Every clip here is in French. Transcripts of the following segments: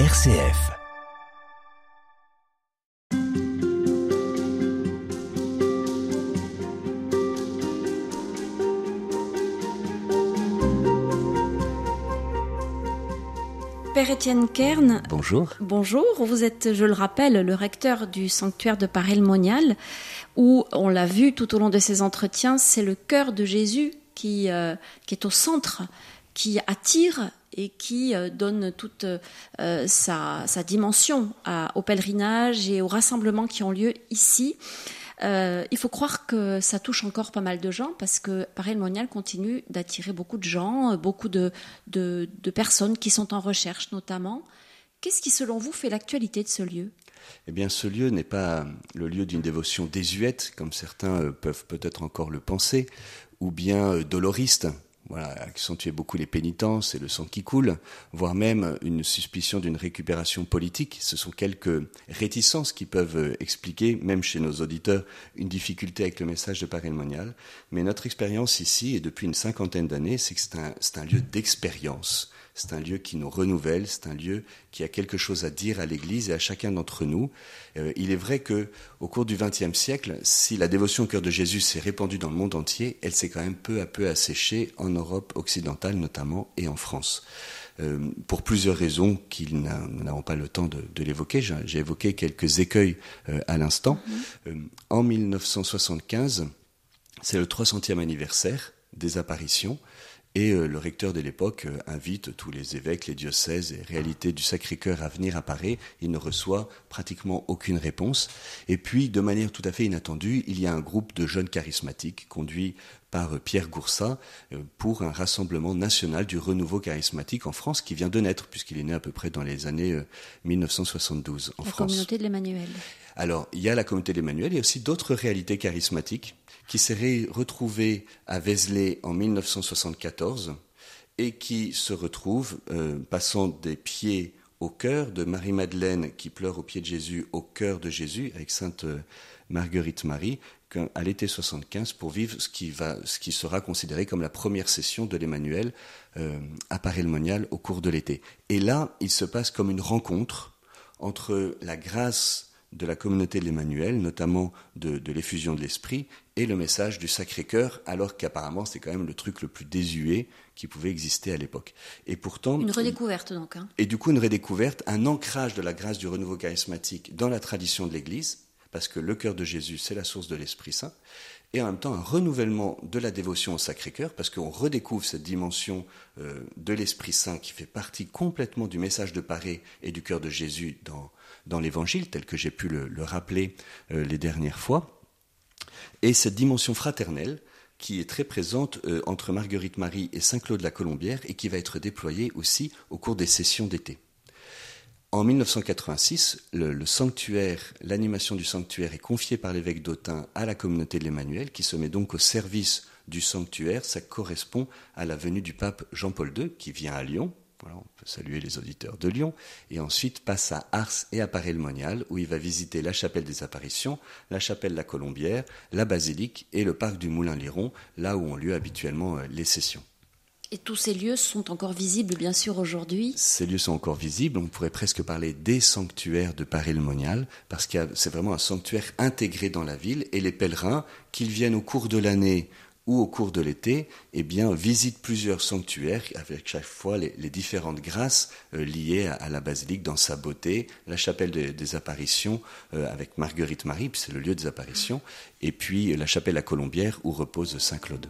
RCF. Père Étienne Kern. Bonjour. Bonjour, vous êtes, je le rappelle, le recteur du sanctuaire de Paray-le-Monial, où, on l'a vu tout au long de ces entretiens, c'est le cœur de Jésus qui, euh, qui est au centre, qui attire et qui euh, donne toute euh, sa, dimension au pèlerinage et aux rassemblements qui ont lieu ici. Euh, il faut croire que ça touche encore pas mal de gens parce que Paris Monial continue d'attirer beaucoup de gens, beaucoup de, de, de, personnes qui sont en recherche notamment. Qu'est-ce qui, selon vous, fait l'actualité de ce lieu? Eh bien, ce lieu n'est pas le lieu d'une dévotion désuète, comme certains peuvent peut-être encore le penser, ou bien doloriste, voilà, accentuer beaucoup les pénitences et le sang qui coule, voire même une suspicion d'une récupération politique. Ce sont quelques réticences qui peuvent expliquer, même chez nos auditeurs, une difficulté avec le message de Paris Monial. Mais notre expérience ici, et depuis une cinquantaine d'années, c'est que c'est un, un, lieu d'expérience. C'est un lieu qui nous renouvelle, c'est un lieu qui a quelque chose à dire à l'Église et à chacun d'entre nous. Euh, il est vrai que, au cours du XXe siècle, si la dévotion au cœur de Jésus s'est répandue dans le monde entier, elle s'est quand même peu à peu asséchée en Europe occidentale notamment et en France. Euh, pour plusieurs raisons qu'ils n'avons pas le temps de, de l'évoquer. J'ai évoqué quelques écueils euh, à l'instant. Mm -hmm. en 1975, c'est le 300e anniversaire des apparitions. Et euh, le recteur de l'époque euh, invite tous les évêques, les diocèses et réalités du Sacré-Cœur à venir à Paris. Il ne reçoit pratiquement aucune réponse. Et puis, de manière tout à fait inattendue, il y a un groupe de jeunes charismatiques conduit par Pierre Goursat pour un rassemblement national du renouveau charismatique en France qui vient de naître puisqu'il est né à peu près dans les années 1972 en la France. La communauté de l'Emmanuel. Alors, il y a la communauté de l'Emmanuel, il y a aussi d'autres réalités charismatiques qui s'est retrouvé à Vézelay en 1974 et qui se retrouve euh, passant des pieds au cœur de Marie-Madeleine qui pleure au pied de Jésus, au cœur de Jésus, avec Sainte Marguerite Marie, à l'été 75 pour vivre ce qui, va, ce qui sera considéré comme la première session de l'Emmanuel euh, à Paris-le-Monial au cours de l'été. Et là, il se passe comme une rencontre entre la grâce de la communauté de l'Emmanuel, notamment de, de l'effusion de l'Esprit, et le message du Sacré-Cœur, alors qu'apparemment c'est quand même le truc le plus désuet qui pouvait exister à l'époque. Et pourtant... Une redécouverte donc. Hein. Et du coup une redécouverte, un ancrage de la grâce du renouveau charismatique dans la tradition de l'Église, parce que le cœur de Jésus, c'est la source de l'Esprit Saint, et en même temps un renouvellement de la dévotion au Sacré-Cœur, parce qu'on redécouvre cette dimension euh, de l'Esprit Saint qui fait partie complètement du message de Paris et du cœur de Jésus dans, dans l'Évangile, tel que j'ai pu le, le rappeler euh, les dernières fois, et cette dimension fraternelle qui est très présente euh, entre Marguerite Marie et Saint-Claude la Colombière et qui va être déployée aussi au cours des sessions d'été. En 1986, le, le sanctuaire, l'animation du sanctuaire est confiée par l'évêque d'Autun à la communauté de l'Emmanuel, qui se met donc au service du sanctuaire. Ça correspond à la venue du pape Jean-Paul II, qui vient à Lyon. Voilà, on peut saluer les auditeurs de Lyon. Et ensuite passe à Ars et à Paray-le-Monial, où il va visiter la chapelle des apparitions, la chapelle La Colombière, la basilique et le parc du Moulin-Liron, là où ont lieu habituellement les sessions. Et tous ces lieux sont encore visibles, bien sûr, aujourd'hui Ces lieux sont encore visibles. On pourrait presque parler des sanctuaires de Paris-le-Monial, parce que c'est vraiment un sanctuaire intégré dans la ville. Et les pèlerins, qu'ils viennent au cours de l'année ou au cours de l'été, eh bien, visitent plusieurs sanctuaires avec chaque fois les, différentes grâces euh, liées à, la basilique dans sa beauté, la chapelle de, des apparitions euh, avec Marguerite Marie, c'est le lieu des apparitions, et puis la chapelle à Colombière où repose Saint Claude.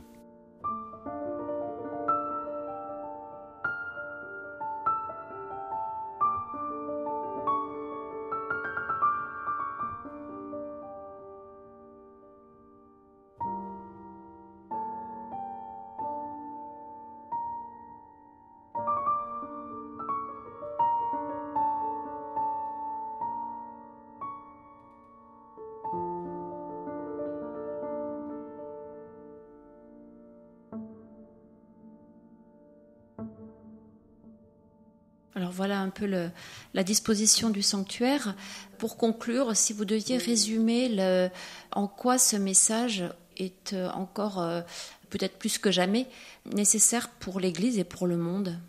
Alors voilà un peu la disposition du sanctuaire. Pour conclure, si vous deviez résumer en quoi ce message est encore, euh, peut-être plus que jamais, nécessaire pour l'Église et pour le monde?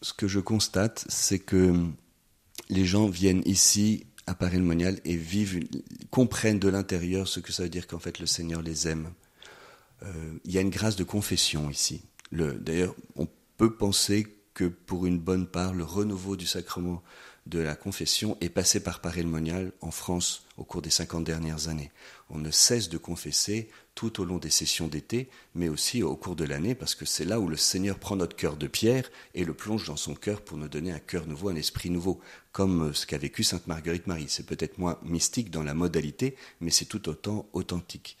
Ce que je constate, c'est que les gens viennent ici à Paris-le-Monial et vivent, comprennent de l'intérieur ce que ça veut dire qu'en fait le Seigneur les aime. Euh, il y a une grâce de confession ici. D'ailleurs, on peut penser que pour une bonne part, le renouveau du sacrement de la confession est passé par Paris-le-Monial en France au cours des 50 dernières années. On ne cesse de confesser tout au long des sessions d'été, mais aussi au cours de l'année, parce que c'est là où le Seigneur prend notre cœur de pierre et le plonge dans son cœur pour nous donner un cœur nouveau, un esprit nouveau, comme euh, ce qu'a vécu Sainte Marguerite Marie. C'est peut-être moins mystique dans la modalité, mais c'est tout autant authentique.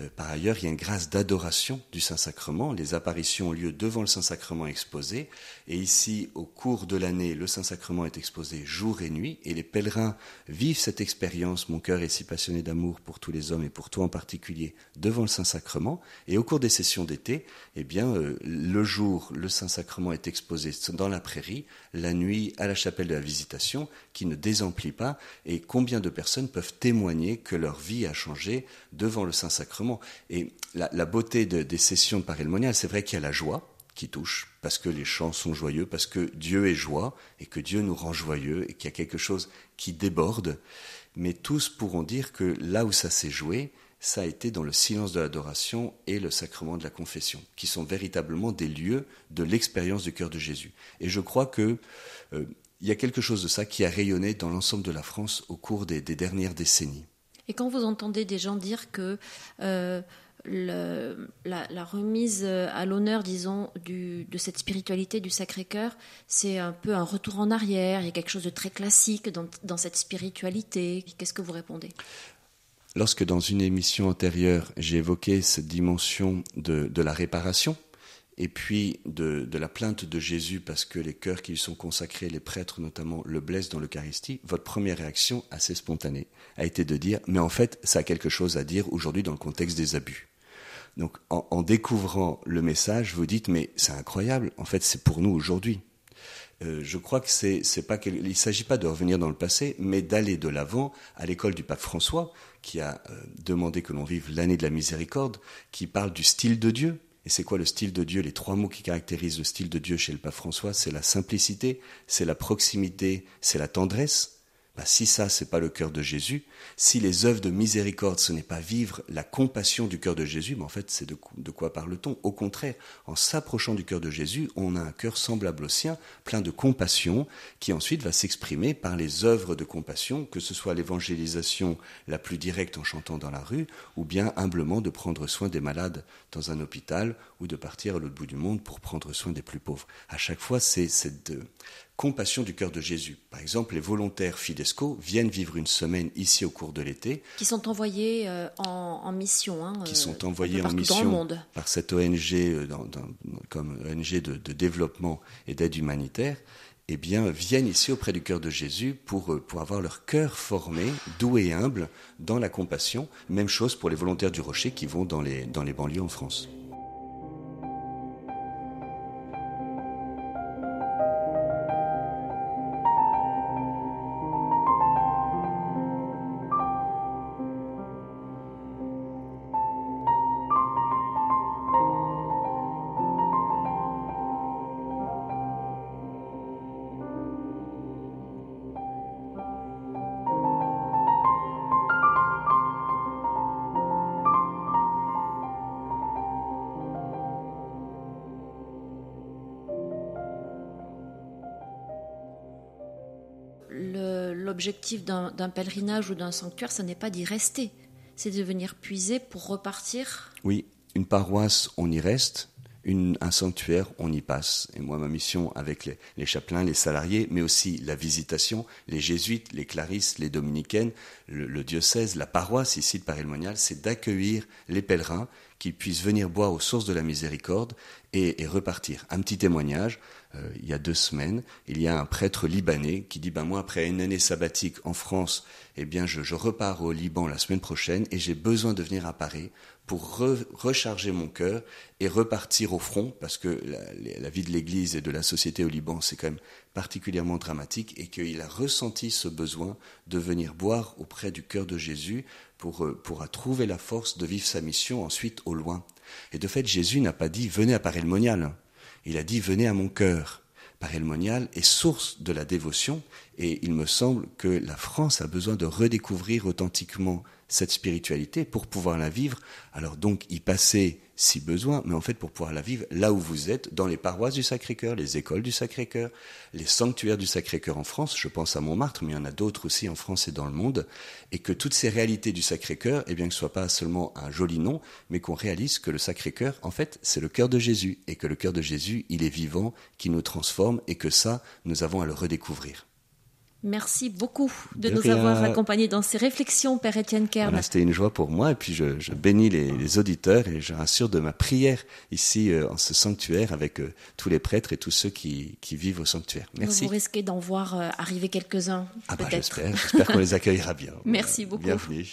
Euh, par ailleurs, il y a une grâce d'adoration du Saint-Sacrement. Les apparitions ont lieu devant le Saint-Sacrement exposé, et ici, au cours de l'année, le Saint-Sacrement est exposé jour et nuit, et les pèlerins vivent cette expérience. Cœur est si passionné d'amour pour tous les hommes et pour toi en particulier, devant le Saint-Sacrement. Et au cours des sessions d'été, eh bien, euh, le jour, le Saint-Sacrement est exposé dans la prairie, la nuit à la chapelle de la Visitation, qui ne désemplit pas. Et combien de personnes peuvent témoigner que leur vie a changé devant le Saint-Sacrement? Et la, beauté des sessions de Paris c'est vrai qu'il y a la joie qui touche, parce que les chants sont joyeux, parce que Dieu est joie, et que Dieu nous rend joyeux, et qu'il y a quelque chose qui déborde. Mais tous pourront dire que là où ça s'est joué, ça a été dans le silence de l'adoration et le sacrement de la confession, qui sont véritablement des lieux de l'expérience du cœur de Jésus. Et je crois que euh, il y a quelque chose de ça qui a rayonné dans l'ensemble de la France au cours des, dernières décennies. Et quand vous entendez des gens dire que euh, la, remise à l'honneur, disons, de cette spiritualité du Sacré-Cœur, c'est un peu un retour en arrière, il y a quelque chose de très classique dans, cette spiritualité. Qu'est-ce que vous répondez? Lorsque dans une émission antérieure, j'ai évoqué cette dimension de, la réparation, et puis de, la plainte de Jésus parce que les cœurs qui lui sont consacrés, les prêtres notamment, le blessent dans l'Eucharistie, votre première réaction, assez spontanée, a été de dire, mais en fait, ça a quelque chose à dire aujourd'hui dans le contexte des abus. Donc en, découvrant le message, vous dites, mais c'est incroyable, en fait c'est pour nous aujourd'hui. Euh, je crois que c'est, pas il ne s'agit pas de revenir dans le passé, mais d'aller de l'avant à l'école du pape François, qui a euh, demandé que l'on vive l'année de la miséricorde, qui parle du style de Dieu. Et c'est quoi le style de Dieu? Les trois mots qui caractérisent le style de Dieu chez le pape François, c'est la simplicité, c'est la proximité, c'est la tendresse. Bah, si ça, c'est pas le cœur de Jésus, si les œuvres de miséricorde, ce n'est pas vivre la compassion du cœur de Jésus, mais en fait, c'est de, de, quoi parle-t-on? Au contraire, en s'approchant du cœur de Jésus, on a un cœur semblable au sien, plein de compassion, qui ensuite va s'exprimer par les œuvres de compassion, que ce soit l'évangélisation la plus directe en chantant dans la rue, ou bien humblement de prendre soin des malades dans un hôpital, ou de partir à l'autre bout du monde pour prendre soin des plus pauvres. À chaque fois, c'est cette compassion du cœur de Jésus. Par exemple, les volontaires Fidesco viennent vivre une semaine ici au cours de l'été. Qui sont envoyés euh, en, mission. Hein, qui sont euh, envoyés en mission par cette ONG euh, comme ONG de, développement et d'aide humanitaire. Eh bien, viennent ici auprès du cœur de Jésus pour, pour avoir leur cœur formé, doux et humble, dans la compassion. Même chose pour les volontaires du Rocher qui vont dans les, dans les banlieues en France. L'objectif d'un pèlerinage ou d'un sanctuaire, ce n'est pas d'y rester, c'est de venir puiser pour repartir. Oui, une paroisse, on y reste, un sanctuaire, on y passe. Et moi, ma mission avec les, chapelains, les salariés, mais aussi la visitation, les jésuites, les clarisses, les dominicaines, le, diocèse, la paroisse ici de Paris-le-Monial, c'est d'accueillir les pèlerins qui puissent venir boire aux sources de la miséricorde et, repartir. Un petit témoignage, euh, il y a deux semaines, il y a un prêtre libanais qui dit, ben moi, après une année sabbatique en France, eh bien, je, je repars au Liban la semaine prochaine et j'ai besoin de venir à Paris pour recharger mon cœur et repartir au front, parce que la, vie de l'Église et de la société au Liban, c'est quand même particulièrement dramatique, et qu'il a ressenti ce besoin de venir boire auprès du cœur de Jésus pour, euh, pour trouver la force de vivre sa mission ensuite au loin. Et de fait, Jésus n'a pas dit venez à Paris-le-Monial, il a dit venez à mon cœur parémonial est source de la dévotion et il me semble que la France a besoin de redécouvrir authentiquement cette spiritualité pour pouvoir la vivre. Alors donc y passer si besoin, mais en fait pour pouvoir la vivre là où vous êtes, dans les paroisses du Sacré-Cœur, les écoles du Sacré-Cœur, les sanctuaires du Sacré-Cœur en France, je pense à Montmartre, mais il y en a d'autres aussi en France et dans le monde, et que toutes ces réalités du Sacré-Cœur, eh bien que ce soit pas seulement un joli nom, mais qu'on réalise que le Sacré-Cœur, en fait, c'est le cœur de Jésus, et que le cœur de Jésus, il est vivant, qui nous transforme, et que ça, nous avons à le redécouvrir. Merci beaucoup de, nous avoir accompagnés dans ces réflexions, Père Étienne Kern. C'était une joie pour moi et puis je, bénis les, auditeurs et je rassure de ma prière ici euh, en ce sanctuaire avec euh, tous les prêtres et tous ceux qui, vivent au sanctuaire. Merci. Vous risquez d'en voir euh, arriver quelques-uns. Ah bah, j'espère, j'espère qu'on les accueillera bien. Merci beaucoup. Bienvenue.